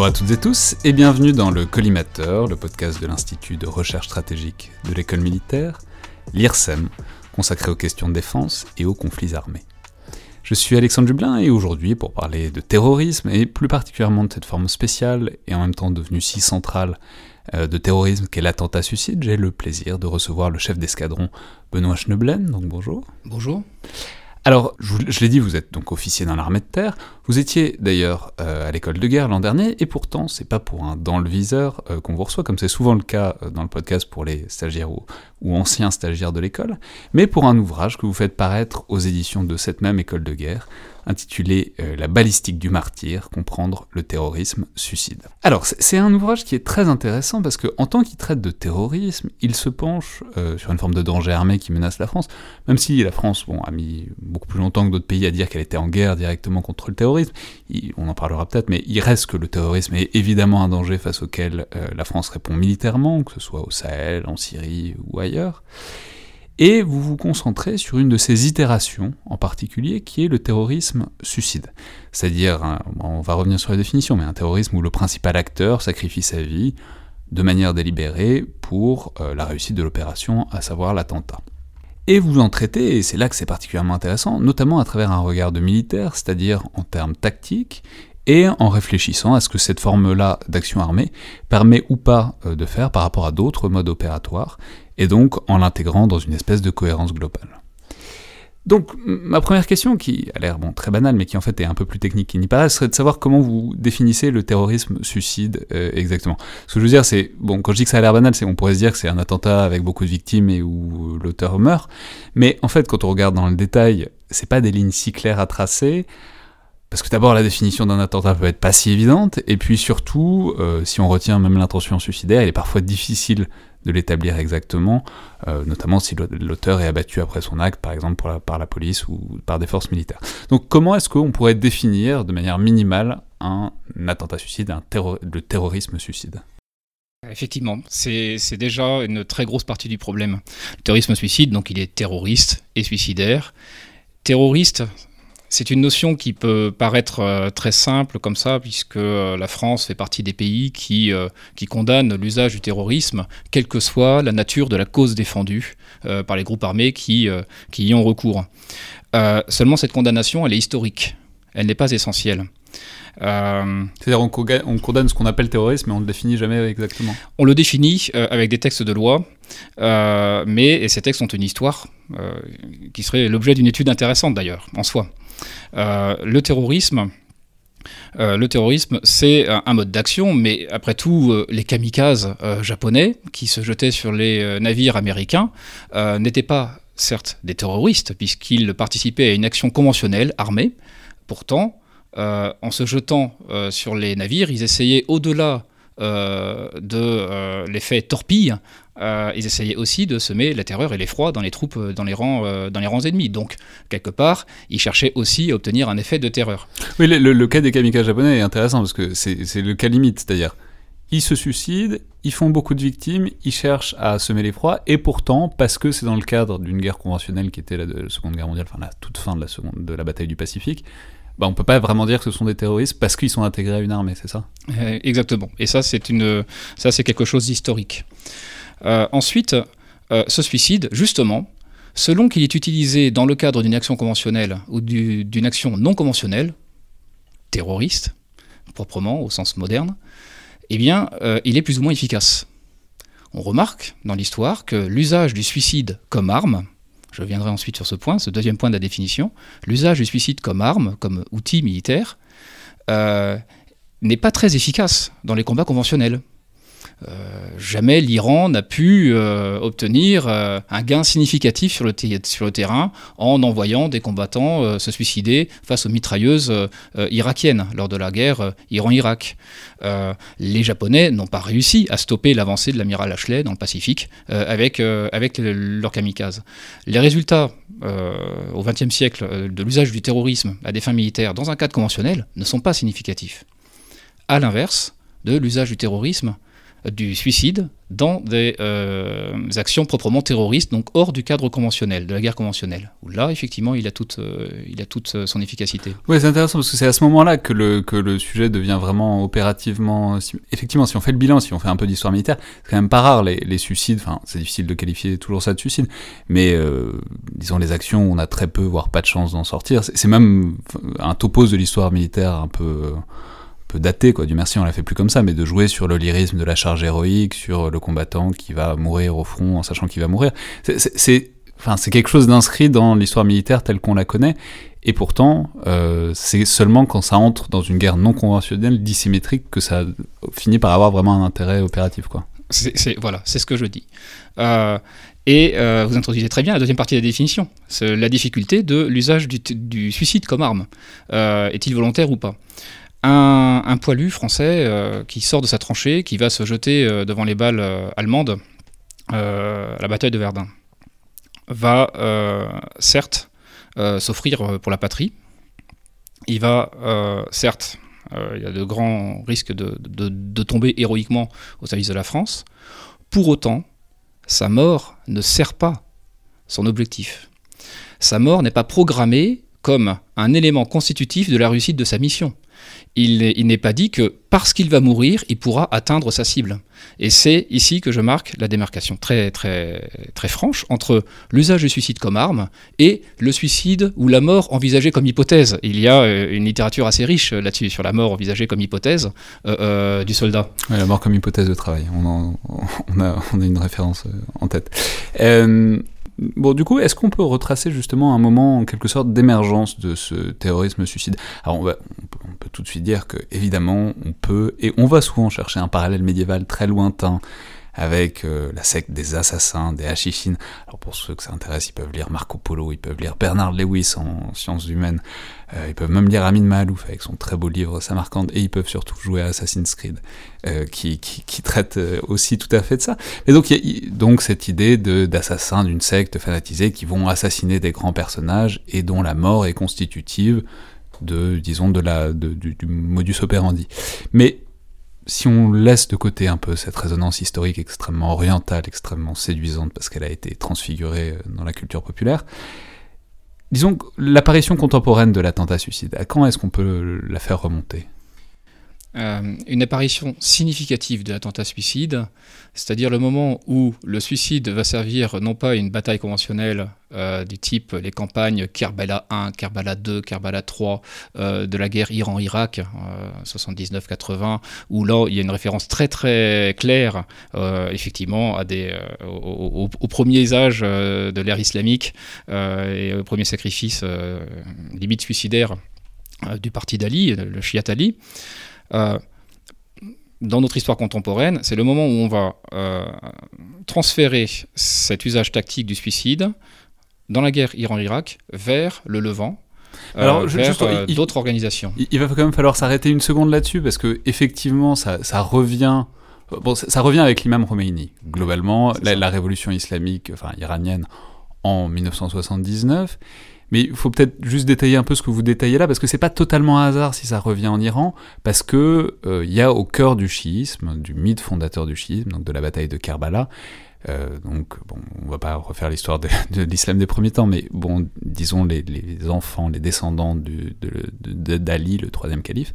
Bonjour à toutes et tous et bienvenue dans le Collimateur, le podcast de l'Institut de recherche stratégique de l'école militaire, l'IRSEM, consacré aux questions de défense et aux conflits armés. Je suis Alexandre Dublin et aujourd'hui, pour parler de terrorisme et plus particulièrement de cette forme spéciale et en même temps devenue si centrale euh, de terrorisme qu'est l'attentat suicide, j'ai le plaisir de recevoir le chef d'escadron Benoît Schneblen. Donc bonjour. Bonjour. Alors, je, l'ai dit, vous êtes donc officier dans l'armée de terre. Vous étiez d'ailleurs euh, à l'école de guerre l'an dernier, et pourtant, c'est pas pour un dans le viseur euh, qu'on vous reçoit, comme c'est souvent le cas euh, dans le podcast pour les stagiaires ou, ou anciens stagiaires de l'école, mais pour un ouvrage que vous faites paraître aux éditions de cette même école de guerre, intitulé euh, La balistique du martyr, comprendre le terrorisme suicide. Alors, c'est un ouvrage qui est très intéressant parce qu'en tant qu'il traite de terrorisme, il se penche euh, sur une forme de danger armé qui menace la France, même si la France bon, a mis beaucoup plus longtemps que d'autres pays à dire qu'elle était en guerre directement contre le terrorisme, on en parlera peut-être, mais il reste que le terrorisme est évidemment un danger face auquel euh, la France répond militairement, que ce soit au Sahel, en Syrie ou ailleurs et vous vous concentrez sur une de ces itérations en particulier qui est le terrorisme suicide. C'est-à-dire, on va revenir sur la définition, mais un terrorisme où le principal acteur sacrifie sa vie de manière délibérée pour euh, la réussite de l'opération, à savoir l'attentat. Et vous en traitez, et c'est là que c'est particulièrement intéressant, notamment à travers un regard de militaire, c'est-à-dire en termes tactiques, et en réfléchissant à ce que cette forme-là d'action armée permet ou pas euh, de faire par rapport à d'autres modes opératoires, et donc en l'intégrant dans une espèce de cohérence globale. Donc ma première question, qui a l'air bon, très banale, mais qui en fait est un peu plus technique qu'il n'y paraît, serait de savoir comment vous définissez le terrorisme suicide euh, exactement. Ce que je veux dire, c'est, bon, quand je dis que ça a l'air banal, c'est on pourrait se dire que c'est un attentat avec beaucoup de victimes et où l'auteur meurt, mais en fait quand on regarde dans le détail, c'est pas des lignes si claires à tracer, parce que d'abord, la définition d'un attentat peut être pas si évidente, et puis surtout, euh, si on retient même l'intention suicidaire, il est parfois difficile de l'établir exactement, euh, notamment si l'auteur est abattu après son acte, par exemple par la police ou par des forces militaires. Donc comment est-ce qu'on pourrait définir de manière minimale un attentat suicide, un le terrorisme suicide? Effectivement, c'est déjà une très grosse partie du problème. Le terrorisme suicide, donc il est terroriste et suicidaire. Terroriste, c'est une notion qui peut paraître euh, très simple comme ça, puisque euh, la France fait partie des pays qui, euh, qui condamnent l'usage du terrorisme, quelle que soit la nature de la cause défendue par les groupes armés qui, qui y ont recours. seulement cette condamnation, elle est historique, elle n'est pas essentielle. C'est-à-dire on, condamne ce qu'on appelle terrorisme, mais on ne le définit jamais exactement. On le définit avec des textes de loi, mais ces textes ont une histoire qui serait l'objet d'une étude intéressante d'ailleurs, en soi. Euh, le terrorisme, euh, le terrorisme, c'est un, mode d'action, mais après tout, euh, les kamikazes japonais qui se jetaient sur les navires américains n'étaient pas, certes, des terroristes, puisqu'ils participaient à une action conventionnelle armée. Pourtant, en se jetant sur les navires, ils essayaient, au-delà de l'effet torpille, euh, ils essayaient aussi de semer la terreur et l'effroi dans les troupes, euh, dans les rangs, euh, dans les rangs ennemis. Donc, quelque part, ils cherchaient aussi à obtenir un effet de terreur. Oui, le, cas des kamikazes japonais est intéressant parce que c'est le cas limite, c'est-à-dire ils se suicident, ils font beaucoup de victimes, ils cherchent à semer l'effroi, et pourtant, parce que c'est dans le cadre d'une guerre conventionnelle qui était la, la, Seconde Guerre mondiale, enfin la toute fin de la, seconde, de la bataille du Pacifique, bah, on peut pas vraiment dire que ce sont des terroristes parce qu'ils sont intégrés à une armée, c'est ça? Exactement. Et ça, c'est quelque chose d'historique. Euh, ensuite, euh, ce suicide, justement, selon qu'il est utilisé dans le cadre d'une action conventionnelle ou d'une action non conventionnelle, terroriste, proprement au sens moderne, eh bien, euh, il est plus ou moins efficace. On remarque dans l'histoire que l'usage du suicide comme arme, je reviendrai ensuite sur ce point, ce deuxième point de la définition, l'usage du suicide comme arme, comme outil militaire, n'est pas très efficace dans les combats conventionnels. Euh, jamais l'Iran n'a pu euh, obtenir euh, un gain significatif sur le, terrain en envoyant des combattants se suicider face aux mitrailleuses irakiennes lors de la guerre Iran-Irak. les Japonais n'ont pas réussi à stopper l'avancée de l'amiral Ashley dans le Pacifique avec, avec leurs kamikazes. Les résultats au XXe siècle de l'usage du terrorisme à des fins militaires dans un cadre conventionnel ne sont pas significatifs. À l'inverse de l'usage du terrorisme du suicide dans des euh, actions proprement terroristes, donc hors du cadre conventionnel, de la guerre conventionnelle. Là, effectivement, il a toute, euh, il a toute euh, son efficacité. Oui, c'est intéressant parce que c'est à ce moment-là que le, que le sujet devient vraiment opérativement. effectivement, si on fait le bilan, si on fait un peu d'histoire militaire, c'est quand même pas rare les, les suicides. Enfin, c'est difficile de qualifier toujours ça de suicide, mais disons les actions, on a très peu, voire pas de chance d'en sortir. C'est même un topos de l'histoire militaire un peu peu daté, quoi. Du merci, on l'a fait plus comme ça, mais de jouer sur le lyrisme de la charge héroïque, sur le combattant qui va mourir au front en sachant qu'il va mourir. C'est, enfin, quelque chose d'inscrit dans l'histoire militaire telle qu'on la connaît. Et pourtant, euh, c'est seulement quand ça entre dans une guerre non conventionnelle, dissymétrique, que ça finit par avoir vraiment un intérêt opératif, quoi. C'est, voilà, c'est ce que je dis. Euh, et euh, vous introduisez très bien la deuxième partie de la définition, la difficulté de l'usage du, suicide comme arme. est-il volontaire ou pas? Un, poilu français euh, qui sort de sa tranchée, qui va se jeter euh, devant les balles euh, allemandes à la bataille de Verdun, va certes s'offrir pour la patrie. Il va certes, il y a de grands risques de, tomber héroïquement au service de la France. Pour autant, sa mort ne sert pas son objectif. Sa mort n'est pas programmée comme un élément constitutif de la réussite de sa mission il, n'est pas dit que parce qu'il va mourir, il pourra atteindre sa cible. Et c'est ici que je marque la démarcation très, très, très franche entre l'usage du suicide comme arme et le suicide ou la mort envisagée comme hypothèse. Il y a euh, une littérature assez riche là-dessus, sur la mort envisagée comme hypothèse euh, euh, du soldat. la mort comme hypothèse de travail, on a, une référence en tête. Bon, du coup, est-ce qu'on peut retracer justement un moment en quelque sorte d'émergence de ce terrorisme suicide? Alors, on, va, on, peut, tout de suite dire que, évidemment, on peut, et on va souvent chercher un parallèle médiéval très lointain avec euh, la secte des assassins, des Hachishines. Alors pour ceux que ça intéresse, ils peuvent lire Marco Polo, ils peuvent lire Bernard Lewis en sciences humaines, euh, ils peuvent même lire Amin Mahalouf avec son très beau livre Samarkand, et ils peuvent surtout jouer à Assassin's Creed, euh, qui, qui, traite aussi tout à fait de ça. Et donc il y a donc cette idée d'assassins d'une secte fanatisée qui vont assassiner des grands personnages et dont la mort est constitutive de, disons, de la, de, du, du modus operandi. Mais si on laisse de côté un peu cette résonance historique extrêmement orientale, extrêmement séduisante, parce qu'elle a été transfigurée euh, dans la culture populaire, disons l'apparition contemporaine de l'attentat-suicide, à quand est-ce qu'on peut la faire remonter? Euh, une apparition significative de l'attentat-suicide, c'est-à-dire le moment où le suicide va servir non pas une bataille conventionnelle euh, du type les campagnes Kerbala 1, Kerbala 2, Kerbala 3 euh, de la guerre Iran-Irak 79-80, où là il y a une référence très très claire effectivement à des, aux, premiers âges de l'ère islamique et aux premiers sacrifices limite suicidaires du parti d'Ali, le Shiat Ali. Euh, dans notre histoire contemporaine, c'est le moment où on va euh, transférer cet usage tactique du suicide dans la guerre Iran-Irak vers le Levant, euh, Alors, d'autres organisations. Il, va quand même falloir s'arrêter une seconde là-dessus parce que effectivement, ça, ça revient. Bon, ça, revient avec l'imam Khomeini. Globalement, la, la, révolution islamique, enfin iranienne, en 1979. Mais il faut peut-être juste détailler un peu ce que vous détaillez là, parce que c'est pas totalement un hasard si ça revient en Iran, parce que euh, il y a au cœur du chiisme, du mythe fondateur du chiisme, donc de la bataille de Karbala, euh, donc, bon, on va pas refaire l'histoire de, l'islam des premiers temps, mais bon, disons les, enfants, les descendants d'Ali, de, de, le troisième calife,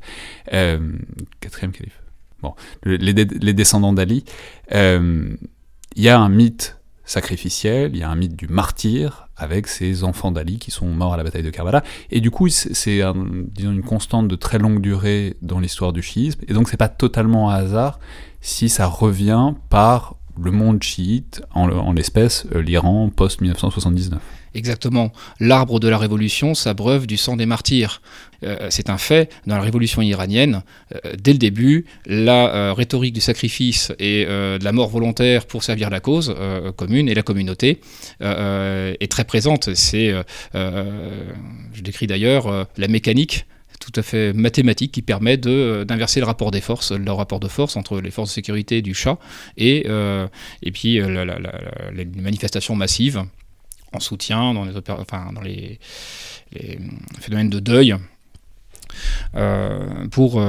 euh, quatrième calife, bon, les, descendants d'Ali, il y a un mythe sacrificiel, il y a un mythe du martyr avec ces enfants d'Ali qui sont morts à la bataille de Karbala. Et du coup, c'est une constante de très longue durée dans l'histoire du chiisme. Et donc, c'est pas totalement un hasard si ça revient par le monde chiite, en, l'espèce euh, l'Iran post-1979. Exactement. L'arbre de la révolution s'abreuve du sang des martyrs. Euh, c'est un fait. Dans la révolution iranienne, euh, dès le début, la rhétorique du sacrifice et de la mort volontaire pour servir la cause commune et la communauté est très présente. C'est, je décris d'ailleurs la mécanique tout à fait mathématique qui permet euh, d'inverser le rapport des forces, le rapport de force entre les forces de sécurité du chat et, euh, et puis euh, les manifestations massives en soutien dans les, enfin, dans les, phénomènes de deuil pour,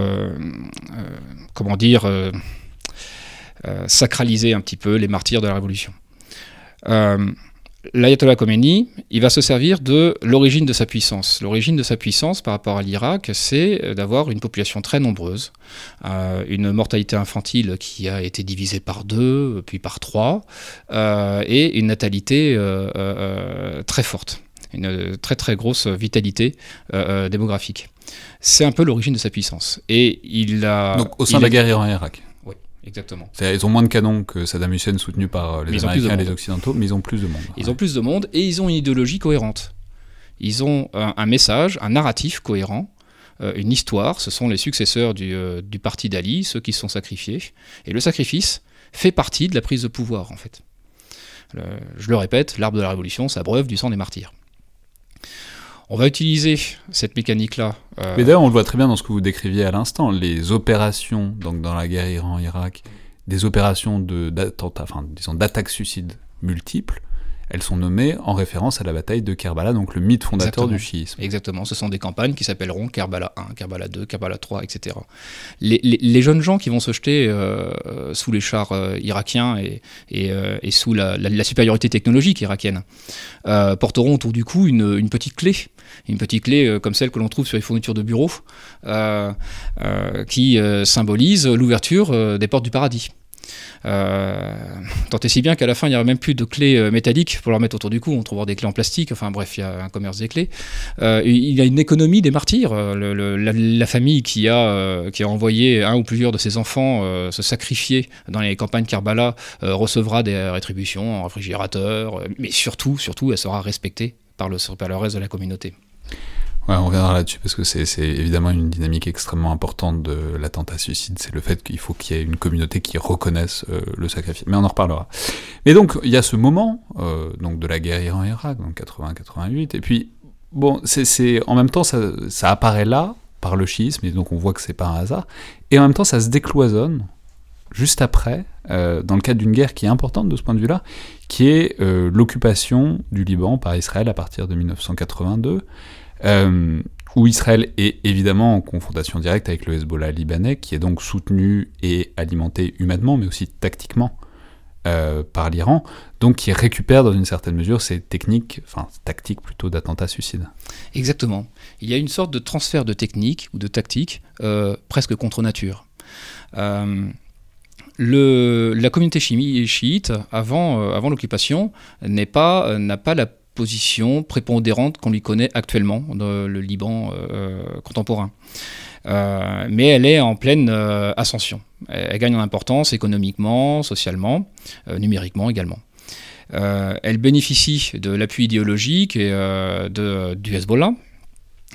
comment dire, sacraliser un petit peu les martyrs de la Révolution. L'ayatollah Khomeini, il va se servir de l'origine de sa puissance. L'origine de sa puissance par rapport à l'Irak, c'est d'avoir une population très nombreuse, une mortalité infantile qui a été divisée par deux, puis par trois, et une natalité très forte une très très grosse vitalité euh, euh, démographique. C'est un peu l'origine de sa puissance. Et il a. Donc au sein de la guerre Iran-Irak. Oui, exactement. Ils ont moins de canons que Saddam Hussein soutenu par les Américains et les Occidentaux, mais ils ont plus de monde. Ils ont plus de monde et ils ont une idéologie cohérente. Ils ont un, message, un narratif cohérent euh, une histoire. Ce sont les successeurs du, du parti d'Ali, ceux qui se sont sacrifiés. Et le sacrifice fait partie de la prise de pouvoir, en fait. je le répète, l'arbre de la révolution s'abreuve du sang des martyrs. On va utiliser cette mécanique-là. Euh, Mais d'ailleurs, on le voit très bien dans ce que vous décriviez à l'instant, les opérations, donc dans la guerre Iran-Irak, des opérations d'attaques enfin, suicides multiples, elles sont nommées en référence à la bataille de Kerbala, donc le mythe fondateur du chiisme. Exactement, ce sont des campagnes qui s'appelleront Kerbala 1, Kerbala 2, Kerbala 3, etc. Les, jeunes gens qui vont se jeter euh, sous les chars euh, irakiens et, euh, sous la, supériorité technologique irakienne porteront autour du cou une, petite clé, une petite clé comme celle que l'on trouve sur les fournitures de bureau, qui symbolise l'ouverture des portes du paradis. Euh, tant et si bien qu'à la fin, il n'y aura même plus de clés euh, métalliques pour leur mettre autour du cou. On trouvera des clés en plastique. Enfin bref, il y a un commerce des clés. Euh, il y a une économie des martyrs. la, famille qui a, envoyé un ou plusieurs de ses enfants se sacrifier dans les campagnes Karbala recevra des rétributions en réfrigérateur. mais surtout, elle sera respectée par le reste de la communauté. On reviendra là-dessus parce que c'est évidemment une dynamique extrêmement importante de l'attentat suicide. C'est le fait qu'il faut qu'il y ait une communauté qui reconnaisse euh, le sacrifice. Mais on en reparlera. Mais donc, il y a ce moment euh, donc de la guerre Iran-Irak, donc 80-88. Et puis, bon, c'est en même temps, ça, apparaît là par le schisme, et donc on voit que c'est pas un hasard. Et en même temps, ça se décloisonne juste après, euh, dans le cadre d'une guerre qui est importante de ce point de vue-là, qui est l'occupation du Liban par Israël à partir de 1982. Euh, où Israël est évidemment en confrontation directe avec le Hezbollah libanais, qui est donc soutenu et alimenté humainement, mais aussi tactiquement euh, par l'Iran, donc qui récupère dans une certaine mesure ces techniques, enfin tactiques plutôt d'attentats suicides. Exactement. Il y a une sorte de transfert de technique ou de tactique euh, presque contre nature. Le, la communauté chiite, avant, avant l'occupation, n'a pas, pas la position prépondérante qu'on lui connaît actuellement dans le Liban euh, contemporain. Euh, mais elle est en pleine euh, ascension. Elle, gagne en importance économiquement, socialement, numériquement également. elle bénéficie de l'appui idéologique et, de, du Hezbollah,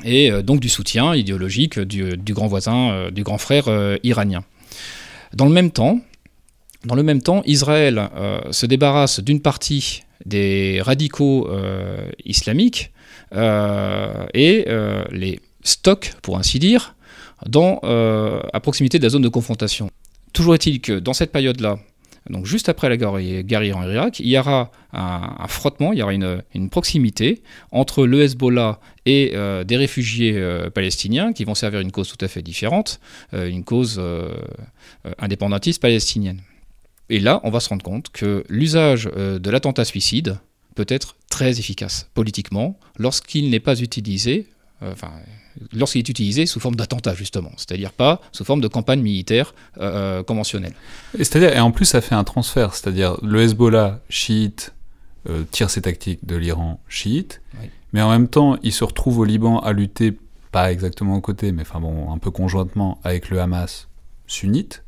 et donc du soutien idéologique du grand voisin, du grand frère iranien. Dans le même temps, dans le même temps, Israël se débarrasse d'une partie des radicaux euh, islamiques euh, et euh, les stocks, pour ainsi dire, à proximité de la zone de confrontation. Toujours est-il que dans cette période-là, donc juste après la guerre Iran-Irak, il y aura un, frottement, il y aura une, proximité entre le Hezbollah et des réfugiés palestiniens qui vont servir une cause tout à fait différente, une cause indépendantiste palestinienne. Et là, on va se rendre compte que l'usage euh, de l'attentat suicide peut être très efficace politiquement lorsqu'il n'est pas utilisé, euh, enfin, lorsqu'il est utilisé sous forme d'attentat justement, c'est-à-dire pas sous forme de campagne militaire euh, conventionnelle. Et c'est-à-dire, et en plus, ça fait un transfert, c'est-à-dire le Hezbollah chiite tire ses tactiques de l'Iran chiite, mais en même temps, il se retrouve au Liban à lutter, pas exactement aux côtés, mais enfin bon, un peu conjointement avec le Hamas sunnite.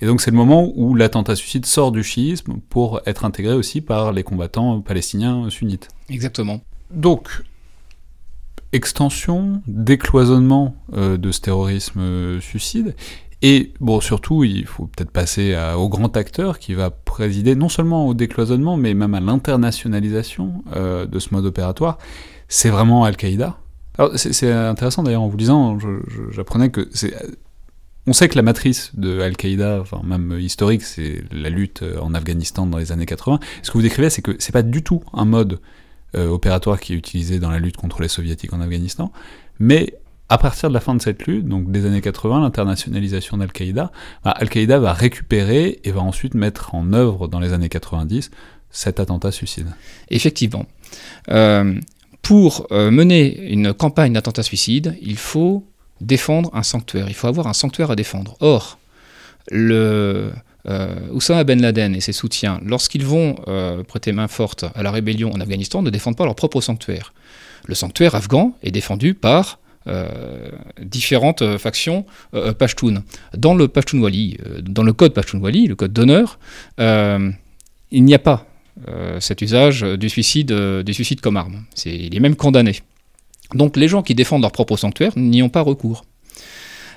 Et donc c'est le moment où l'attentat suicide sort du chiisme pour être intégré aussi par les combattants palestiniens sunnites. Exactement. Donc, extension, décloisonnement euh, de ce terrorisme euh, suicide. Et bon, surtout, il faut peut-être passer au grand acteur qui va présider non seulement au décloisonnement, mais même à l'internationalisation euh, de ce mode opératoire. C'est vraiment Al-Qaïda. Alors c'est intéressant d'ailleurs en vous disant, j'apprenais que c'est on sait que la matrice de Al-Qaïda, enfin même historique, c'est la lutte euh, en Afghanistan dans les années 80. Ce que vous décrivez, c'est que c'est pas du tout un mode euh, opératoire qui est utilisé dans la lutte contre les soviétiques en Afghanistan, mais à partir de la fin de cette lutte, donc des années 80, l'internationalisation d'Al-Qaïda, bah, Al-Qaïda va récupérer et va ensuite mettre en œuvre dans les années 90 cet attentat suicide. Effectivement. Euh, pour mener une campagne d'attentat suicide, il faut défendre un sanctuaire. Il faut avoir un sanctuaire à défendre. Or, le, euh, Ben Laden et ses soutiens, lorsqu'ils vont prêter main forte à la rébellion en Afghanistan, ne défendent pas leur propre sanctuaire. Le sanctuaire afghan est défendu par euh, différentes euh, factions euh, Pashtun. Dans le dans le code Pashtunwali, le code d'honneur, il n'y a pas cet usage du suicide, du suicide comme arme. il est même condamné. Donc les gens qui défendent leur propre sanctuaire n'y ont pas recours.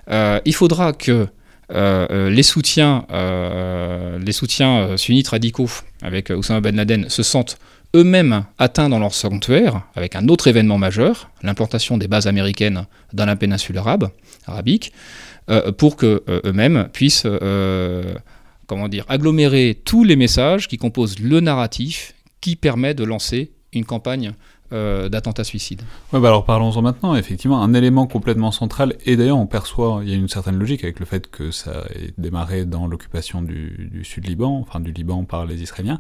il faudra que les soutiens, les soutiens sunnites radicaux avec Oussama Ben Laden se sentent eux-mêmes atteints dans leur sanctuaire, avec un autre événement majeur, l'implantation des bases américaines dans la péninsule arabe, arabique, euh, pour que euh, eux-mêmes puissent euh, comment dire, agglomérer tous les messages qui composent le narratif qui permet de lancer une campagne d'attentat suicide. Ouais, bah alors parlons-en maintenant. Effectivement, un élément complètement central, et d'ailleurs on perçoit, il y a une certaine logique avec le fait que ça ait démarré dans l'occupation du, du Sud-Liban, enfin du Liban par les Israéliens.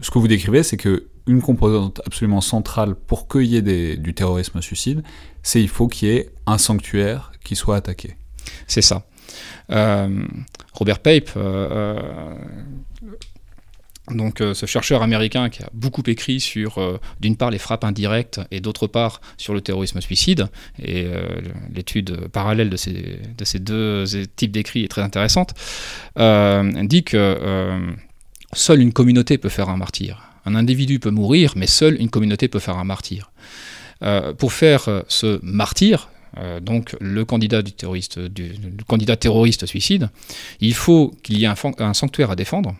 Ce que vous décrivez, c'est que une composante absolument centrale pour qu'il y ait du terrorisme suicide, c'est il faut qu'il y ait un sanctuaire qui soit attaqué. C'est ça. Euh, Robert Pape, euh, euh, donc ce chercheur américain qui a beaucoup écrit sur, d'une part, les frappes indirectes et d'autre part sur le terrorisme suicide, et l'étude parallèle de ces, de ces deux types d'écrits est très intéressante, dit que seule une communauté peut faire un martyr. Un individu peut mourir, mais seule une communauté peut faire un martyr. Euh, pour faire euh, ce martyr, euh, donc le candidat, du terroriste, du, candidat terroriste suicide, il faut qu'il y ait un, sanctuaire à défendre,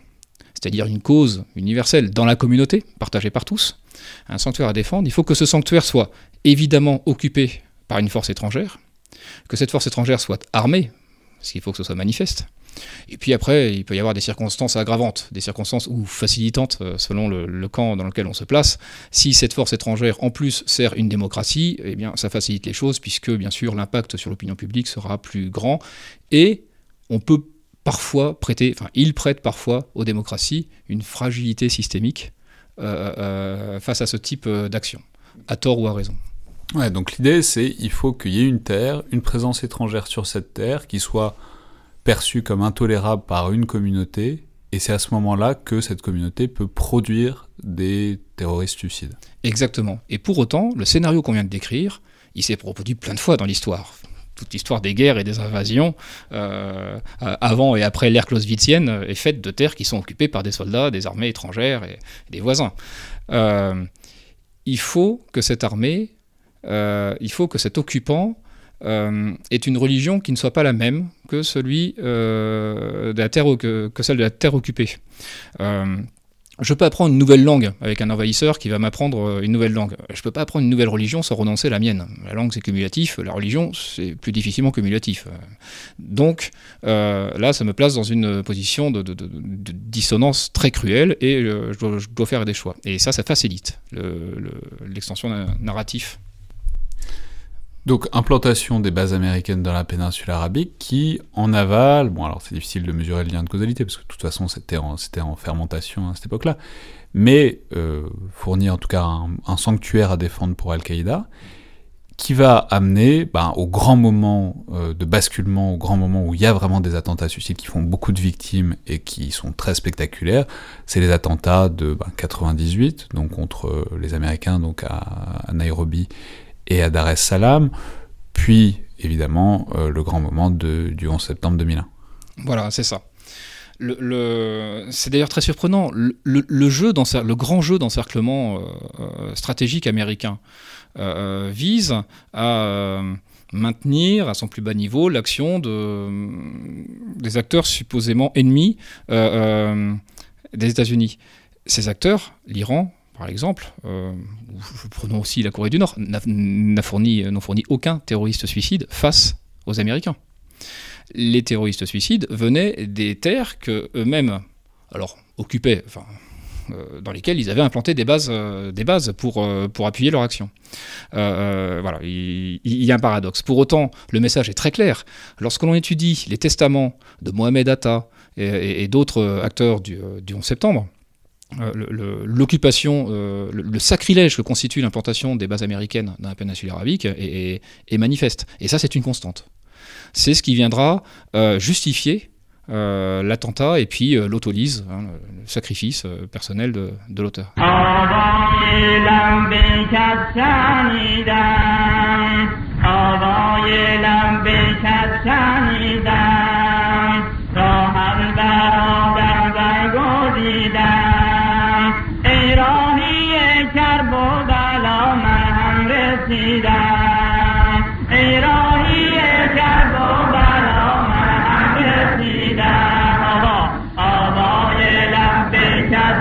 c'est-à-dire une cause universelle dans la communauté, partagée par tous, un sanctuaire à défendre. Il faut que ce sanctuaire soit évidemment occupé par une force étrangère, que cette force étrangère soit armée, parce qu'il faut que ce soit manifeste, et puis après, il peut y avoir des circonstances aggravantes, des circonstances ou facilitantes euh, selon le, camp dans lequel on se place. Si cette force étrangère en plus sert une démocratie, eh bien ça facilite les choses puisque bien sûr l'impact sur l'opinion publique sera plus grand et on peut parfois prêter, enfin il prête parfois aux démocraties une fragilité systémique euh, euh, face à ce type d'action, à tort ou à raison. Ouais, donc l'idée c'est il faut qu'il y ait une terre, une présence étrangère sur cette terre qui soit perçu comme intolérable par une communauté, et c'est à ce moment-là que cette communauté peut produire des terroristes suicides. Exactement. Et pour autant, le scénario qu'on vient de décrire, il s'est reproduit plein de fois dans l'histoire. Toute l'histoire des guerres et des invasions, euh, avant et après l'ère clausewitzienne, est faite de terres qui sont occupées par des soldats, des armées étrangères et, des voisins. Euh, il faut que cette armée, euh, il faut que cet occupant euh, est une religion qui ne soit pas la même que, euh, celle de la terre occupée. Euh, je peux apprendre une nouvelle langue avec un envahisseur qui va m'apprendre une nouvelle langue. Je peux pas apprendre une nouvelle religion sans renoncer à la mienne. La langue c'est cumulatif, la religion c'est plus difficilement cumulatif. Donc là, ça me place dans une position de, dissonance très cruelle et je dois, faire des choix. Et ça, ça facilite l'extension le, narratif donc implantation des bases américaines dans la péninsule arabique qui, en aval, bon alors c'est difficile de mesurer le lien de causalité parce que de toute façon c'était en, en, fermentation à cette époque-là, mais euh, fournit en tout cas un, sanctuaire à défendre pour Al-Qaïda, qui va amener ben, au grand moment euh, de basculement, au grand moment où il y a vraiment des attentats suicides qui font beaucoup de victimes et qui sont très spectaculaires, c'est les attentats de 98, ben, donc contre les Américains donc à Nairobi et à Dar es Salaam, puis évidemment euh, le grand moment du 11 septembre 2001. Voilà, c'est ça. C'est d'ailleurs très surprenant. Le, le, jeu le grand jeu d'encerclement euh, euh, stratégique américain vise à maintenir à son plus bas niveau l'action de, des acteurs supposément ennemis des États-Unis. Ces acteurs, l'Iran, par exemple, euh, prenons aussi la Corée du Nord, n'a fourni, fourni aucun terroriste suicide face aux Américains. Les terroristes suicides venaient des terres que eux-mêmes, alors occupaient, enfin dans lesquels ils avaient implanté des bases, des bases pour, pour appuyer leur action. voilà, il, y a un paradoxe. Pour autant, le message est très clair. Lorsque l'on étudie les testaments de Mohamed Atta et, d'autres acteurs du, du 11 septembre, l'occupation, le, sacrilège que constitue l'implantation des bases américaines dans la péninsule arabique est, manifeste. Et ça, c'est une constante. C'est ce qui viendra justifier euh, l'attentat et puis euh, l'autolyse, hein, le sacrifice euh, personnel de, de l'auteur.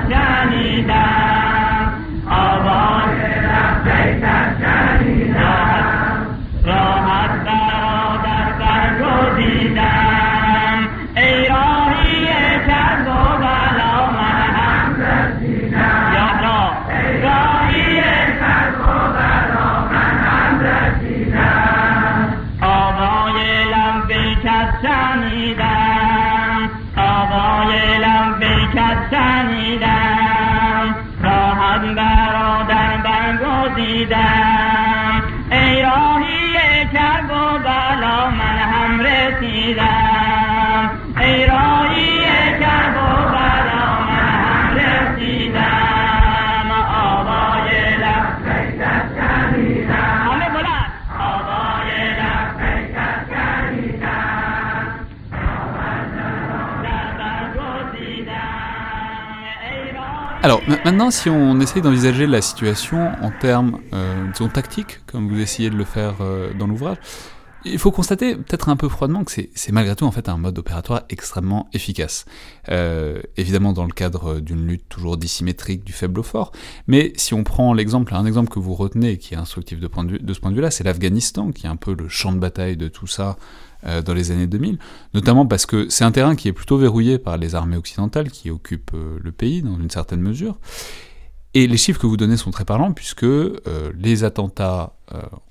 not. Alors maintenant, si on essaye d'envisager la situation en termes euh, disons, tactiques, comme vous essayez de le faire euh, dans l'ouvrage, il faut constater peut-être un peu froidement que c'est malgré tout en fait un mode opératoire extrêmement efficace. Euh, évidemment dans le cadre d'une lutte toujours dissymétrique du faible au fort, mais si on prend l'exemple, un exemple que vous retenez qui est instructif de, ce point de vue-là, c'est l'Afghanistan qui est un peu le champ de bataille de tout ça euh, dans les années 2000, notamment parce que c'est un terrain qui est plutôt verrouillé par les armées occidentales qui occupent euh, le pays dans une certaine mesure. Et les chiffres que vous donnez sont très parlants puisque euh, les attentats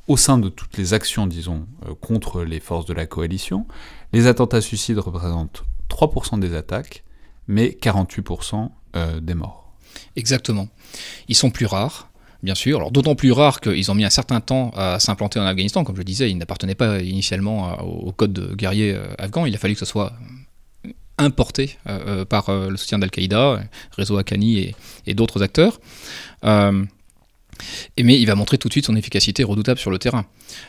au sein de toutes les actions, disons, contre les forces de la coalition, les attentats suicides représentent 3% des attaques, mais 48% des morts. Exactement. Ils sont plus rares, bien sûr. Alors d'autant plus rare qu'ils ont mis un certain temps à s'implanter en Afghanistan. Comme je le disais, ils n'appartenaient pas initialement au code de guerrier euh, afghan. Il a fallu que ce soit importé euh, euh, par le soutien d'Al-Qaïda, réseau Haqqani et, d'autres acteurs. mais il va montrer tout de suite son efficacité redoutable sur le terrain.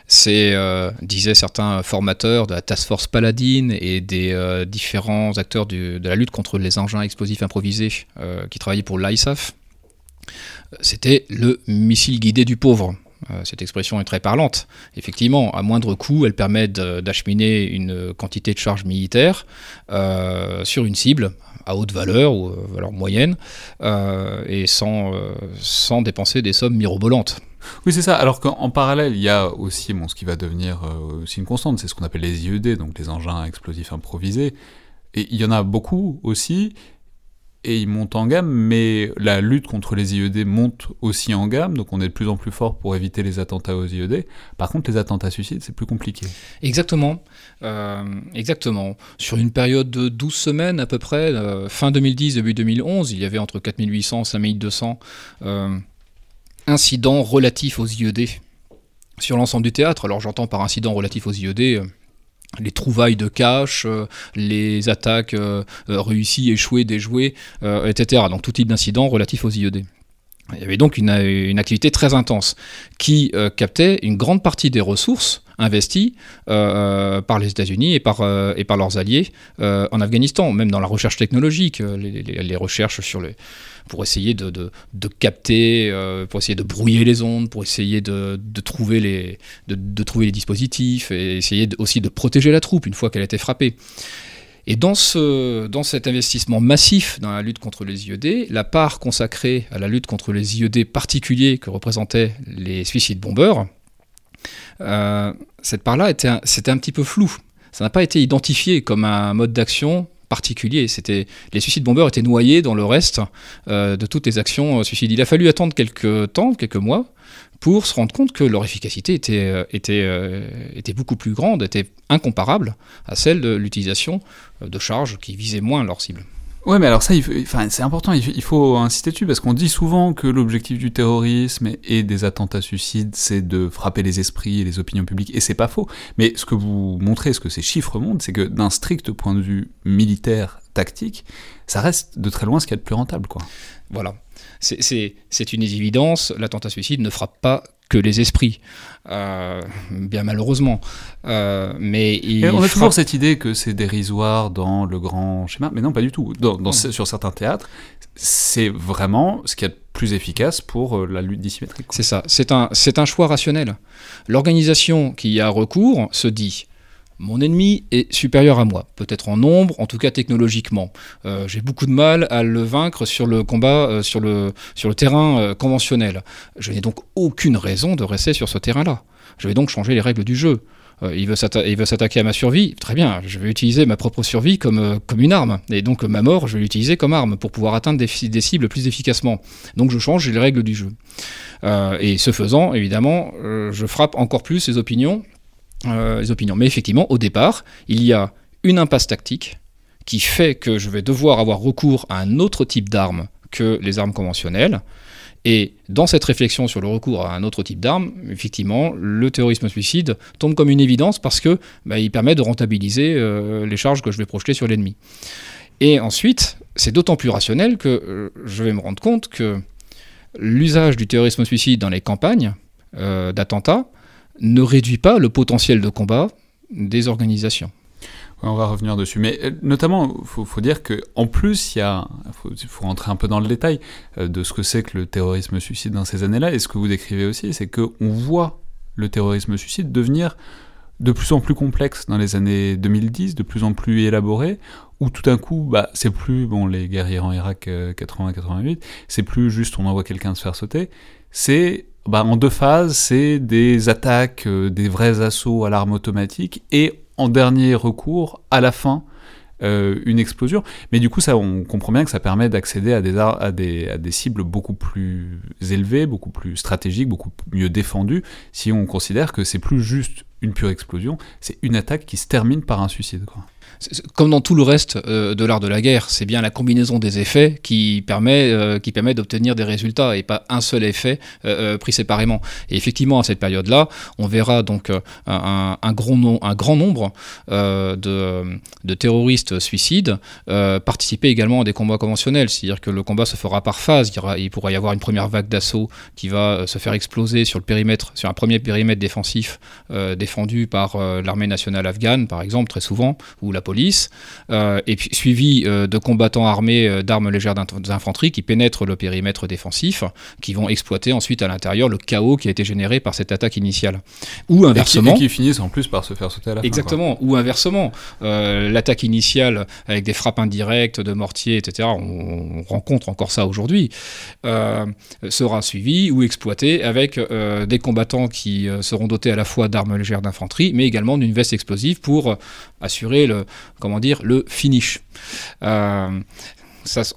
C'est, disaient certains formateurs de la Task Force Paladine et des différents acteurs de la lutte contre les engins explosifs improvisés qui travaillaient pour l'ISAF, c'était le missile guidé du pauvre. Euh, cette expression est très parlante. Effectivement, à moindre coût, elle permet d'acheminer une quantité de charge militaire euh, sur une cible à haute valeur ou euh, valeur moyenne et sans, sans dépenser des sommes mirobolantes. Oui, c'est ça. Alors qu'en parallèle, il y a aussi ce qui va devenir une constante, c'est ce qu'on appelle les IED, donc les engins explosifs improvisés. Et il y en a beaucoup aussi, et il monte en gamme, mais la lutte contre les IED monte aussi en gamme, donc on est de plus en plus fort pour éviter les attentats aux IED. Par contre, les attentats suicides, c'est plus compliqué. Exactement, euh, exactement. Sur une période de 12 semaines à peu près, euh, fin 2010, début 2011, il y avait entre 4800 et 5200 euh, incidents relatifs aux IED sur l'ensemble du théâtre. Alors j'entends par incident relatif aux IED les trouvailles de cash, euh, les attaques euh, euh, réussies, échouées, déjouées, etc. Donc tout type d'incidents relatifs aux IED. Il y avait donc une, activité très intense qui captait une grande partie des ressources investies par les États-Unis et, par et par leurs alliés en Afghanistan, même dans la recherche technologique, les recherches sur les, pour essayer de, de, capter, euh, pour essayer de brouiller les ondes, pour essayer de, trouver, les, de, trouver les dispositifs et essayer aussi de protéger la troupe une fois qu'elle a été frappée. Et dans, ce, dans cet investissement massif dans la lutte contre les IED, la part consacrée à la lutte contre les IED particuliers que représentaient les suicides bombeurs, euh, cette part-là, c'était un, petit peu floue. Ça n'a pas été identifié comme un mode d'action particulier. C'était les suicides bombeurs étaient noyés dans le reste de toutes les actions suicides. Il a fallu attendre quelques temps, quelques mois, pour se rendre compte que leur efficacité était, était, était beaucoup plus grande, était incomparable à celle de l'utilisation de charges qui visaient moins leur cible. Ouais, mais alors ça, c'est important, il, faut insister dessus, parce qu'on dit souvent que l'objectif du terrorisme et des attentats suicides, c'est de frapper les esprits et les opinions publiques, et c'est pas faux. Mais ce que vous montrez, ce que ces chiffres montrent, c'est que d'un strict point de vue militaire, tactique, ça reste de très loin ce qu'il y a de plus rentable, quoi. Voilà. C'est une évidence, l'attentat suicide ne frappe pas que les esprits, euh, bien malheureusement. Euh, mais on a toujours cette idée que c'est dérisoire dans le grand schéma, mais non, pas du tout. Dans, Sur certains théâtres, c'est vraiment ce qui est plus efficace pour euh, la lutte dissymétrique. C'est ça, c'est un, un choix rationnel. L'organisation qui y a recours se dit mon ennemi est supérieur à moi, peut-être en nombre, en tout cas technologiquement. Euh, j'ai beaucoup de mal à le vaincre sur le combat, euh, sur, le, terrain euh, conventionnel. Je n'ai donc aucune raison de rester sur ce terrain-là. Je vais donc changer les règles du jeu. il veut s'attaquer à ma survie, très bien, je vais utiliser ma propre survie comme, une arme. Et donc ma mort, je vais l'utiliser comme arme pour pouvoir atteindre des, cibles plus efficacement. Donc je change les règles du jeu. et ce faisant, évidemment, je frappe encore plus ses opinions euh, les opinions. Mais effectivement, au départ, il y a une impasse tactique qui fait que je vais devoir avoir recours à un autre type d'armes que les armes conventionnelles. Et dans cette réflexion sur le recours à un autre type d'armes, effectivement, le terrorisme suicide tombe comme une évidence parce que bah, il permet de rentabiliser euh, les charges que je vais projeter sur l'ennemi. Et ensuite, c'est d'autant plus rationnel que euh, je vais me rendre compte que l'usage du terrorisme suicide dans les campagnes d'attentats ne réduit pas le potentiel de combat des organisations. on va revenir dessus. Mais euh, notamment, il faut, dire qu'en plus, il faut, faut, rentrer un peu dans le détail euh, de ce que c'est que le terrorisme suicide dans ces années-là. Et ce que vous décrivez aussi, c'est qu'on voit le terrorisme suicide devenir de plus en plus complexe dans les années 2010, de plus en plus élaboré, où tout d'un coup, bah, c'est plus, bon, les guerriers en Irak 80-88, euh, c'est plus juste on envoie quelqu'un se faire sauter, c'est bah, en deux phases, c'est des attaques, euh, des vrais assauts à l'arme automatique, et en dernier recours, à la fin, euh, une explosion. Mais du coup, ça, on comprend bien que ça permet d'accéder à des, à, des, à des cibles beaucoup plus élevées, beaucoup plus stratégiques, beaucoup mieux défendues, si on considère que c'est plus juste une pure explosion, c'est une attaque qui se termine par un suicide. Comme dans tout le reste euh, de l'art de la guerre, c'est bien la combinaison des effets qui permet, euh, qui permet d'obtenir des résultats et pas un seul effet euh, pris séparément. Et effectivement, à cette période-là, on verra donc un, grand, nombre de, de, terroristes suicides participer également à des combats conventionnels. C'est-à-dire que le combat se fera par phase. Il, il pourra y avoir une première vague d'assaut qui va se faire exploser sur le périmètre, sur un premier périmètre défensif défendu par l'armée nationale afghane, par exemple, très souvent, ou la police, euh, et puis suivi euh, de combattants armés euh, d'armes légères d'infanterie qui pénètrent le périmètre défensif, qui vont exploiter ensuite à l'intérieur le chaos qui a été généré par cette attaque initiale. Ou inversement. Et qui, finissent en plus par se faire sauter à la fin. Exactement. Ou inversement, l'attaque initiale avec des frappes indirectes de mortiers, etc. On, rencontre encore ça aujourd'hui. sera suivi ou exploité avec des combattants qui seront dotés à la fois d'armes légères d'infanterie, mais également d'une veste explosive pour assurer le, comment dire, le finish. Euh,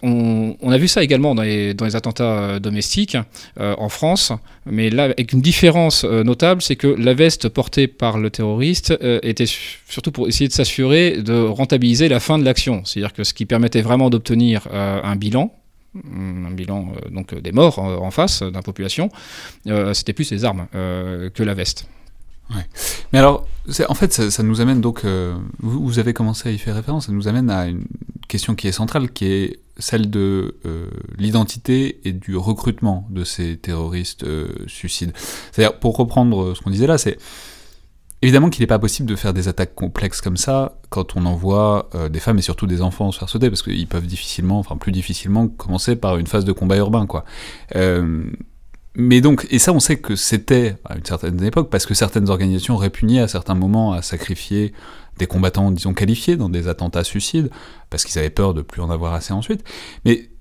on, a vu ça également dans les, attentats euh, domestiques euh, en France, mais là avec une différence notable, c'est que la veste portée par le terroriste était surtout pour essayer de s'assurer de rentabiliser la fin de l'action, c'est-à-dire que ce qui permettait vraiment d'obtenir un bilan, un bilan donc des morts en, face d'une population, c'était plus les armes que la veste. Mais alors, en fait, ça, nous amène donc, euh, vous, avez commencé à y faire référence, ça nous amène à une question qui est centrale, qui est celle de euh, l'identité et du recrutement de ces terroristes euh, suicides. C'est-à-dire, pour reprendre ce qu'on disait là, c'est évidemment qu'il n'est pas possible de faire des attaques complexes comme ça quand on envoie des femmes et surtout des enfants se faire sauter, parce qu'ils peuvent difficilement, enfin plus difficilement, commencer par une phase de combat urbain, quoi mais donc, et ça on sait que c'était à une certaine époque, parce que certaines organisations répugnaient à certains moments à sacrifier des combattants, disons, qualifiés dans des attentats suicides, parce qu'ils avaient peur de plus en avoir assez ensuite. Mais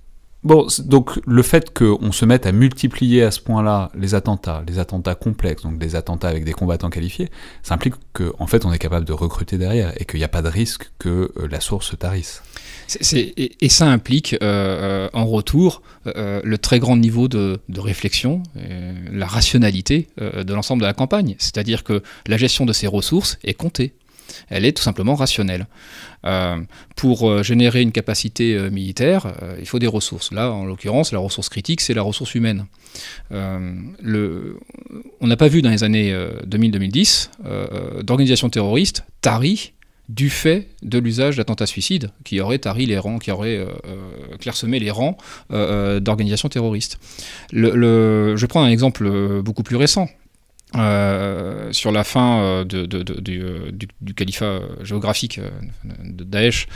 Bon, donc le fait qu'on se mette à multiplier à ce point-là les attentats, les attentats complexes, donc des attentats avec des combattants qualifiés, ça implique qu'en en fait on est capable de recruter derrière et qu'il n'y a pas de risque que euh, la source se tarisse. Et, ça implique euh, en retour le très grand niveau de, réflexion, la rationalité de l'ensemble de la campagne. C'est-à-dire que la gestion de ces ressources est comptée elle est tout simplement rationnelle. Euh, pour euh, générer une capacité euh, militaire, il faut des ressources. Là, en l'occurrence, la ressource critique, c'est la ressource humaine. Le, on n'a pas vu dans les années 2000-2010 d'organisation terroriste tari du fait de l'usage d'attentats suicides qui aurait tari les rangs, qui aurait clairsemé les rangs d'organisations terroristes. Je prends un exemple beaucoup plus récent. Euh, sur la fin euh, euh, du, califat géographique de Daesh,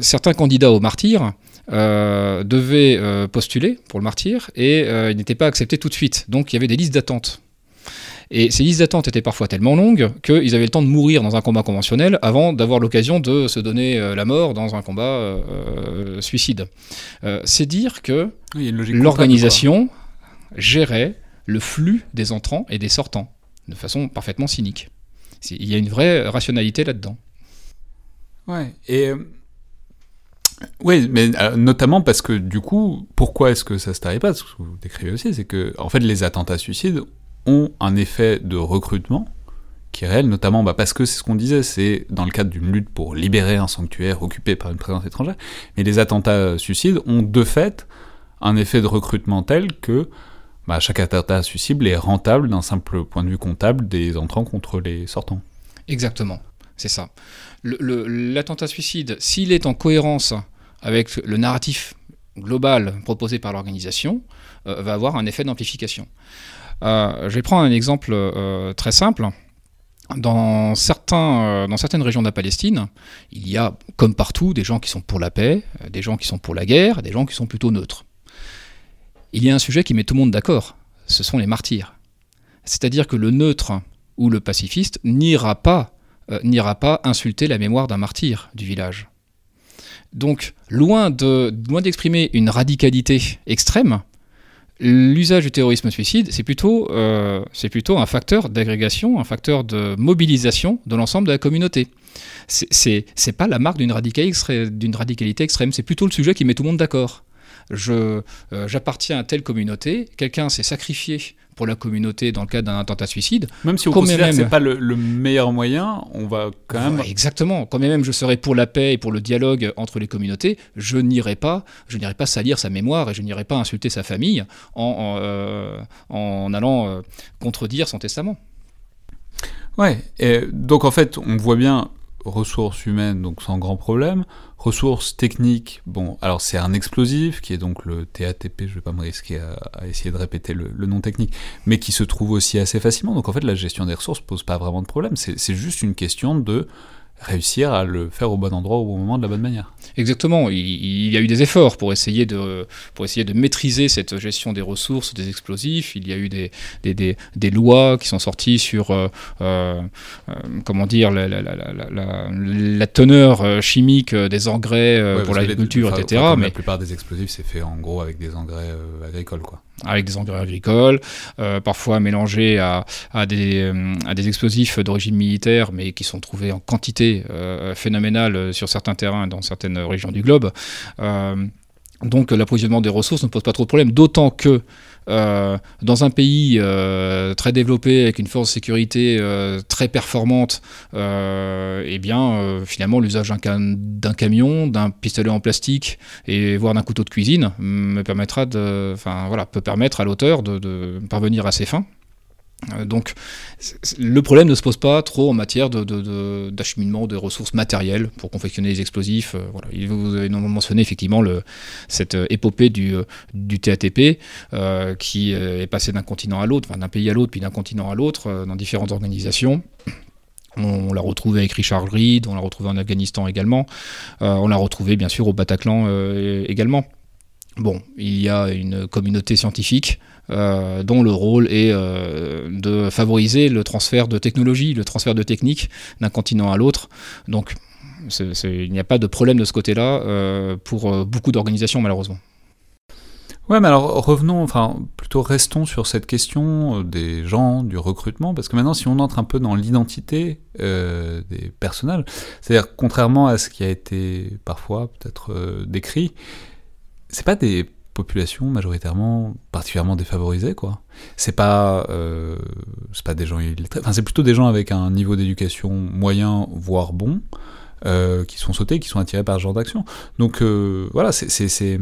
certains candidats au martyr devaient postuler pour le martyr et ils n'étaient pas acceptés tout de suite. Donc il y avait des listes d'attente. Et ces listes d'attente étaient parfois tellement longues qu'ils avaient le temps de mourir dans un combat conventionnel avant d'avoir l'occasion de se donner la mort dans un combat suicide. C'est dire que l'organisation gérait le flux des entrants et des sortants, de façon parfaitement cynique. Il y a une vraie rationalité là-dedans. Ouais, et. Euh, oui, mais euh, notamment parce que du coup, pourquoi est-ce que ça se tarie pas? Ce que vous décrivez aussi, c'est que en fait, les attentats suicides ont un effet de recrutement qui est réel, notamment bah, parce que c'est ce qu'on disait, c'est dans le cadre d'une lutte pour libérer un sanctuaire occupé par une présence étrangère, mais les attentats suicides ont de fait un effet de recrutement tel que bah, chaque attentat suicible est rentable d'un simple point de vue comptable des entrants contre les sortants. Exactement, c'est ça. L'attentat suicide, s'il est en cohérence avec le narratif global proposé par l'organisation, euh, va avoir un effet d'amplification. Euh, je vais prendre un exemple euh, très simple. Dans, certains, dans certaines régions de la Palestine, il y a, comme partout, des gens qui sont pour la paix, des gens qui sont pour la guerre, des gens qui sont plutôt neutres il y a un sujet qui met tout le monde d'accord, ce sont les martyrs. C'est-à-dire que le neutre ou le pacifiste n'ira pas, euh, insulter la mémoire d'un martyr du village. Donc, loin d'exprimer une radicalité extrême, l'usage du terrorisme suicide, c'est plutôt, euh, c'est plutôt un facteur d'agrégation, un facteur de mobilisation de l'ensemble de la communauté. C'est, pas la marque d'une radicalité extrême, c'est plutôt le sujet qui met tout le monde d'accord euh, j'appartiens à telle communauté, quelqu'un s'est sacrifié pour la communauté dans le cadre d'un attentat suicide. Même si on considère que ce n'est pas le, meilleur moyen, on va quand même... exactement. Quand même je serais pour la paix et pour le dialogue entre les communautés, je n'irai pas, je n'irai pas salir sa mémoire et je n'irai pas insulter sa famille en, en, euh, allant euh, contredire son testament. Ouais, et donc en fait, on voit bien ressources humaines, donc sans grand problème. Ressources techniques, bon, alors c'est un explosif, qui est donc le TATP, je vais pas me risquer à, essayer de répéter le, le, nom technique, mais qui se trouve aussi assez facilement. Donc en fait, la gestion des ressources pose pas vraiment de problème. C'est juste une question de réussir à le faire au bon endroit au bon moment de la bonne manière. Exactement, il, y a eu des efforts pour essayer, de, pour essayer de maîtriser cette gestion des ressources, des explosifs, il y a eu des, des, des, lois qui sont sorties sur, euh, euh, comment dire, la, la, la, la, teneur chimique des engrais pour l'agriculture, etc. mais la plupart des explosifs, c'est fait en gros avec des engrais agricoles, quoi avec des engrais agricoles, euh, parfois mélangés à, à, des, euh, à, des, explosifs d'origine militaire, mais qui sont trouvés en quantité euh, phénoménale sur certains terrains dans certaines régions du globe. donc l'approvisionnement des ressources ne pose pas trop de problèmes, d'autant que dans un pays euh, très développé avec une force de sécurité euh, très performante, eh bien finalement l'usage d'un camion, d'un pistolet en plastique et voire d'un couteau de cuisine me permettra de, voilà, peut permettre à l'auteur de parvenir à ses fins. Euh, donc le problème ne se pose pas trop en matière d'acheminement de, ressources matérielles pour confectionner les explosifs. Euh, voilà. Vous avez mentionné effectivement cette euh, épopée du, TATP qui est passé d'un continent à l'autre, d'un pays à l'autre, puis d'un continent à l'autre, dans différentes organisations. On, l'a retrouvé avec Richard Reed, on l'a retrouvé en Afghanistan également, on l'a retrouvé bien sûr au Bataclan également. Bon, il y a une communauté scientifique euh, dont le rôle est euh, de favoriser le transfert de technologie, le transfert de techniques d'un continent à l'autre. Donc il n'y a pas de problème de ce côté-là pour beaucoup d'organisations malheureusement. Ouais, mais alors revenons, enfin plutôt restons sur cette question des gens, du recrutement, parce que maintenant si on entre un peu dans l'identité des personnels, c'est-à-dire contrairement à ce qui a été parfois peut-être décrit, c'est pas des populations majoritairement particulièrement défavorisées quoi. C'est pas euh, c'est pas des gens illettrés, enfin c'est plutôt des gens avec un niveau d'éducation moyen voire bon euh, qui sont sautés, qui sont attirés par ce genre d'action. Donc euh, voilà, c'est c'est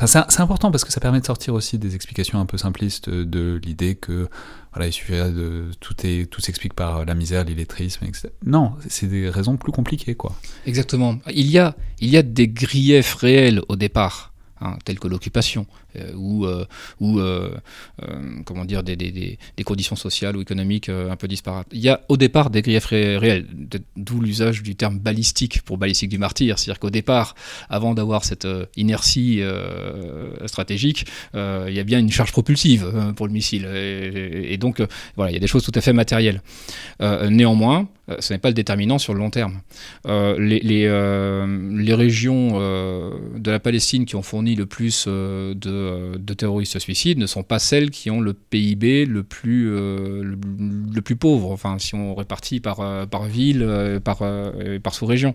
Enfin, important parce que ça permet de sortir aussi des explications un peu simplistes de l'idée que voilà, il suffirait de tout est tout s'explique par la misère, l'illettrisme, etc. Non, c'est des raisons plus compliquées, quoi. Exactement. Il y a il y a des griefs réels au départ hein, telles que l'occupation ou, euh, ou euh, comment dire, des, conditions sociales ou économiques un peu disparates. Il y a au départ des griefs réels, d'où l'usage du terme balistique pour balistique du martyr, c'est-à-dire qu'au départ, avant d'avoir cette inertie stratégique, il y a bien une charge propulsive pour le missile. Et, donc, voilà, il y a des choses tout à fait matérielles. néanmoins, ce n'est pas le déterminant sur le long terme. les régions de la Palestine qui ont fourni le plus de, de, terroristes suicides ne sont pas celles qui ont le PIB le plus, le, plus pauvre, enfin si on répartit par, par ville, par, par sous-région.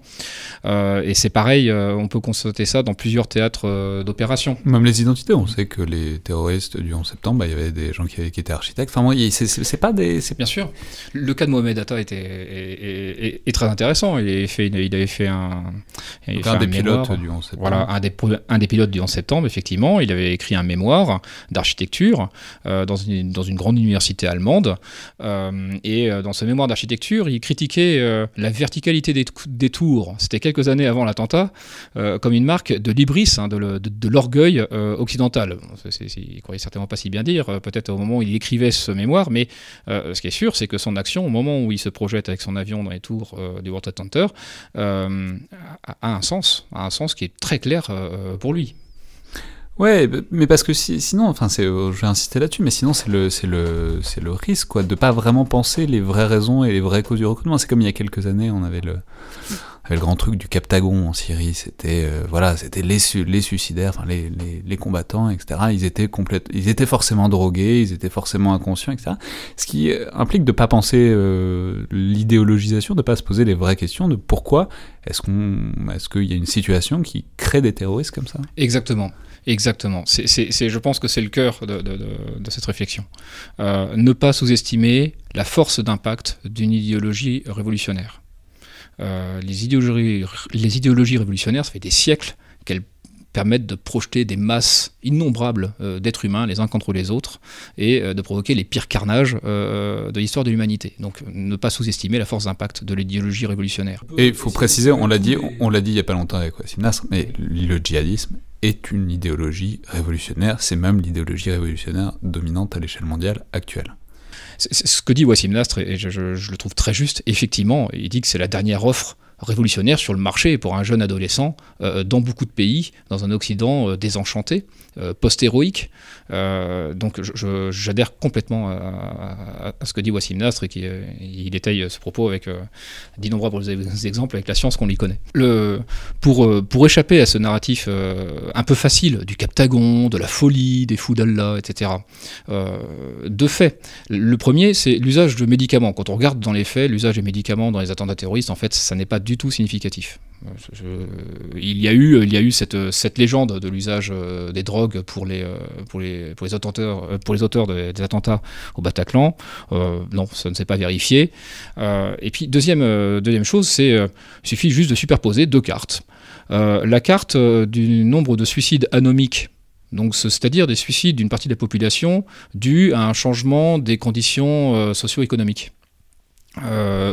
et c'est pareil, on peut constater ça dans plusieurs théâtres d'opération. Même les identités, on sait que les terroristes du 11 septembre, bah, il y avait des gens qui, qui étaient architectes. Enfin, c'est pas des... Bien sûr. Le cas de Mohamed Atta était, est, très intéressant. Il avait fait, il avait fait un... un des pilotes du 11 septembre. Voilà, un des, un des pilotes du 11 septembre, effectivement. Il avait écrit un mémoire d'architecture euh, dans, une, grande université allemande. Euh, et euh, dans ce mémoire d'architecture, il critiquait la verticalité des, tours. C'était quelques années avant l'attentat, comme une marque de l'ibris, hein, de, l'orgueil occidental. il croyait certainement pas si bien dire, peut-être au moment où il écrivait ce mémoire, mais ce qui est sûr, c'est que son action, au moment où il se projette avec son avion dans les tours du World Trade Center, a un sens, a un sens qui est très clair pour lui. Ouais, mais parce que sinon, enfin, c'est, euh, je vais insister là-dessus, mais sinon c'est le, le, risque, quoi, de pas vraiment penser les vraies raisons et les vraies causes du recrutement. C'est comme il y a quelques années, on avait le, grand truc du Captagon en Syrie. C'était, euh, voilà, c'était les, suicidaires, enfin les, les, combattants, etc. Ils étaient ils étaient forcément drogués, ils étaient forcément inconscients, etc. Ce qui euh, implique de pas penser l'idéologisation, de pas se poser les vraies questions de pourquoi est-ce qu'il y a une situation qui crée des terroristes comme ça. Exactement. Exactement. Je pense que c'est le cœur de, cette réflexion. Euh, ne pas sous-estimer la force d'impact d'une idéologie révolutionnaire. Euh, les, idéologies, les idéologies révolutionnaires, ça fait des siècles qu'elles permettent de projeter des masses innombrables euh, d'êtres humains les uns contre les autres et de provoquer les pires carnages de l'histoire de l'humanité. Donc ne pas sous-estimer la force d'impact de l'idéologie révolutionnaire. Et il faut préciser, on l'a dit, on, l'a dit il n'y a pas longtemps avec Wassim Nasr, mais le djihadisme est une idéologie révolutionnaire, c'est même l'idéologie révolutionnaire dominante à l'échelle mondiale actuelle. Ce que dit Wassim Nasr, et je, je, le trouve très juste, effectivement, il dit que c'est la dernière offre révolutionnaire sur le marché pour un jeune adolescent euh, dans beaucoup de pays, dans un Occident euh, désenchanté, euh, post-héroïque. donc j'adhère complètement à, ce que dit Wassim Nasr et qui il détaille ce propos avec d'innombrables exemples avec la science qu'on lui connaît. Pour, pour échapper à ce narratif un peu facile du Captagon, de la folie, des fous d'Allah, etc., deux faits. Le premier, c'est l'usage de médicaments. Quand on regarde dans les faits, l'usage des médicaments dans les attentats terroristes, en fait, ça n'est pas du tout significatif. il y a eu, il y a eu cette, cette légende de l'usage euh, des drogues pour les, euh, pour les, pour les, auteurs, euh, pour les auteurs des, attentats au Bataclan. non, ça ne s'est pas vérifié. et puis, deuxième, deuxième chose, c'est il suffit juste de superposer deux cartes. la carte du nombre de suicides anomiques c'est-à-dire des suicides d'une partie de la population dus à un changement des conditions socio-économiques.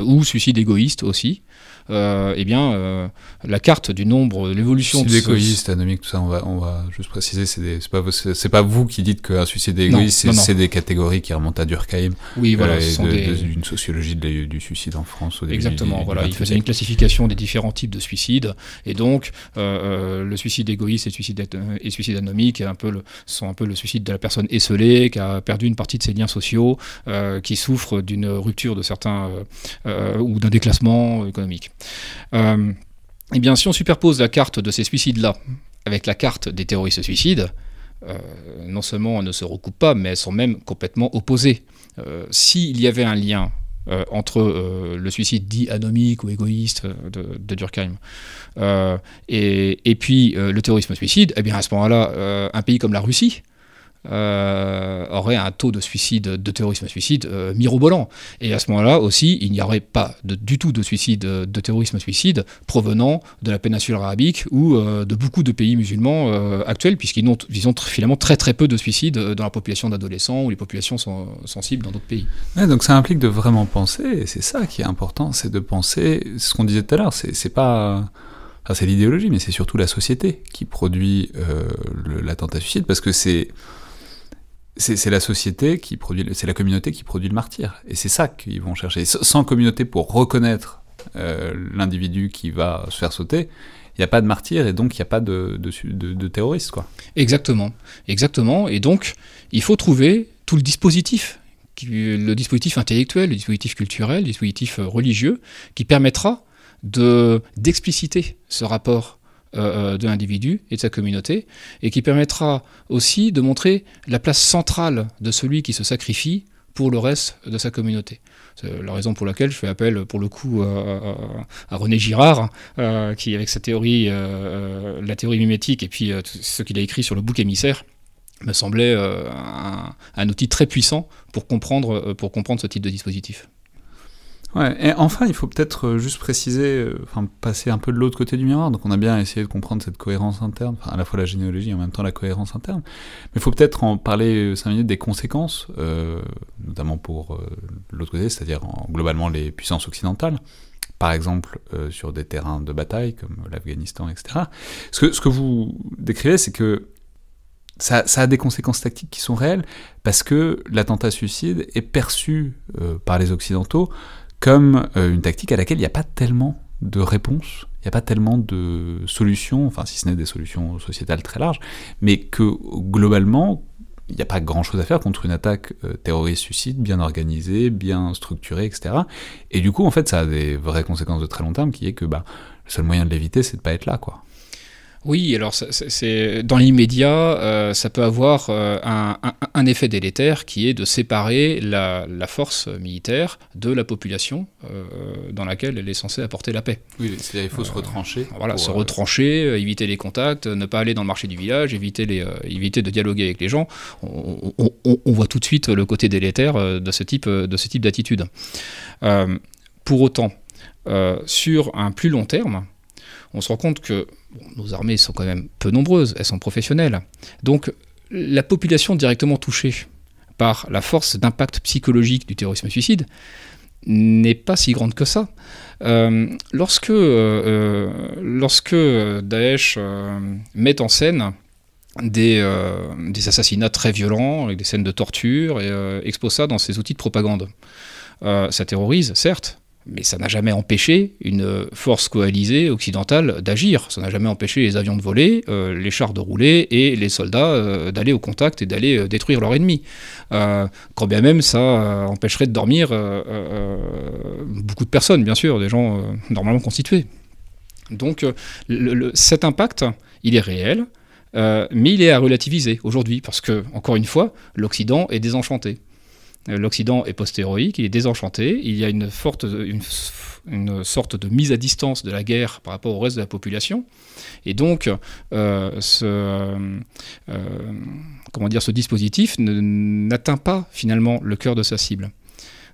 ou suicide égoïste aussi, euh, eh bien, euh, la carte du nombre, l'évolution de égoïste, anomique, tout ça, on va, on va juste préciser, c'est pas, pas vous qui dites qu'un suicide égoïste, c'est des catégories qui remontent à Durkheim. Oui, voilà, une sociologie du suicide en France. Exactement, voilà, il faisait une classification des différents types de suicides, et donc euh, le suicide égoïste et le suicide, et suicide anomique un peu le, sont un peu le suicide de la personne esselée, qui a perdu une partie de ses liens sociaux, qui souffre d'une rupture de certains ou d'un déclassement économique. Euh, Eh bien, si on superpose la carte de ces suicides-là avec la carte des terroristes suicides, euh, non seulement elles ne se recoupent pas, mais elles sont même complètement opposées. Euh, s'il y avait un lien entre le suicide dit anomique ou égoïste de, Durkheim et, et, puis le terrorisme suicide, eh bien à ce moment-là, un pays comme la Russie, euh, aurait un taux de suicide, de terrorisme suicide euh, mirobolant. Et à ce moment-là aussi, il n'y aurait pas du tout de suicide, de terrorisme suicide provenant de la péninsule arabique ou euh, de beaucoup de pays musulmans actuels, puisqu'ils ont, ils ont finalement très très peu de suicides dans la population d'adolescents ou les populations sont sensibles dans d'autres pays. donc ça implique de vraiment penser, et c'est ça qui est important, c'est de penser, ce qu'on disait tout à l'heure, c'est pas... c'est l'idéologie, mais c'est surtout la société qui produit l'attentat suicide, parce que c'est c'est la société qui produit, c'est la communauté qui produit le martyr. Et c'est ça qu'ils vont chercher. Sans communauté pour reconnaître euh, l'individu qui va se faire sauter, il n'y a pas de martyr et donc il n'y a pas de, terroriste. Quoi. Exactement. Exactement. Et donc, il faut trouver tout le dispositif, le dispositif intellectuel, le dispositif culturel, le dispositif euh, religieux, qui permettra d'expliciter ce rapport euh, euh, de l'individu et de sa communauté, et qui permettra aussi de montrer la place centrale de celui qui se sacrifie pour le reste de sa communauté. C'est la raison pour laquelle je fais appel, pour le coup, à, René Girard, euh, qui, avec sa théorie, la théorie mimétique, et puis ce qu'il a écrit sur le bouc émissaire, me semblait un, un, outil très puissant pour comprendre, pour comprendre ce type de dispositif. Ouais, et enfin, il faut peut-être euh, juste préciser, euh, enfin, passer un peu de l'autre côté du miroir. Donc, on a bien essayé de comprendre cette cohérence interne, enfin, à la fois la généalogie et en même temps la cohérence interne. Mais il faut peut-être en parler 5 minutes des conséquences, euh, notamment pour l'autre côté, c'est-à-dire globalement les puissances occidentales. Par exemple, sur des terrains de bataille comme l'Afghanistan, etc. Ce que, vous décrivez, c'est que ça, a des conséquences tactiques qui sont réelles, parce que l'attentat suicide est perçu par les Occidentaux comme euh, une tactique à laquelle il n'y a pas tellement de réponses, il n'y a pas tellement de solutions, enfin si ce n'est des solutions sociétales très larges, mais que globalement, il n'y a pas grand-chose à faire contre une attaque euh, terroriste-suicide bien organisée, bien structurée, etc. Et du coup, en fait, ça a des vraies conséquences de très long terme, qui est que bah, le seul moyen de l'éviter, c'est de ne pas être là, quoi. Oui, alors c'est dans l'immédiat, euh, ça peut avoir euh, un, effet délétère qui est de séparer la, force militaire de la population euh, dans laquelle elle est censée apporter la paix. Oui, c'est-à-dire il faut se retrancher. Voilà, se retrancher, éviter les contacts, ne pas aller dans le marché du village, éviter, les, éviter de dialoguer avec les gens. On, on, voit tout de suite le côté délétère de ce type de ce type d'attitude. pour autant, sur un plus long terme, on se rend compte que nos armées sont quand même peu nombreuses, elles sont professionnelles. Donc la population directement touchée par la force d'impact psychologique du terrorisme suicide n'est pas si grande que ça. Euh, lorsque, euh, euh, lorsque Daesh met en scène des, des, assassinats très violents, avec des scènes de torture, et expose ça dans ses outils de propagande, ça terrorise, certes, mais ça n'a jamais empêché une force coalisée occidentale d'agir. Ça n'a jamais empêché les avions de voler, euh, les chars de rouler et les soldats euh, d'aller au contact et d'aller euh, détruire leur ennemi. quand bien même ça empêcherait de dormir beaucoup de personnes, bien sûr, des gens normalement constitués. Donc cet impact, il est réel, mais il est à relativiser aujourd'hui, parce que, encore une fois, l'Occident est désenchanté. L'Occident est post-héroïque, il est désenchanté, il y a une, forte, une, sorte de mise à distance de la guerre par rapport au reste de la population. Et donc, euh, ce, euh, comment dire, ce dispositif n'atteint pas finalement le cœur de sa cible.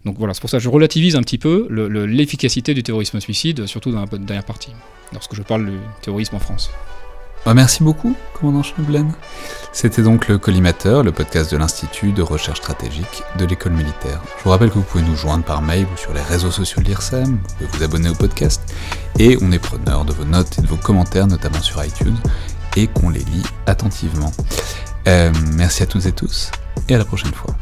Donc voilà, c'est pour ça que je relativise un petit peu l'efficacité du terrorisme suicide, surtout dans la dernière partie, lorsque je parle du terrorisme en France. Bah, merci beaucoup, commandant Schneublen. C'était donc le Collimateur, le podcast de l'Institut de recherche stratégique de l'école militaire. Je vous rappelle que vous pouvez nous joindre par mail ou sur les réseaux sociaux de l'IRSEM, vous pouvez vous abonner au podcast, et on est preneur de vos notes et de vos commentaires, notamment sur iTunes, et qu'on les lit attentivement. Euh, merci à toutes et tous, et à la prochaine fois.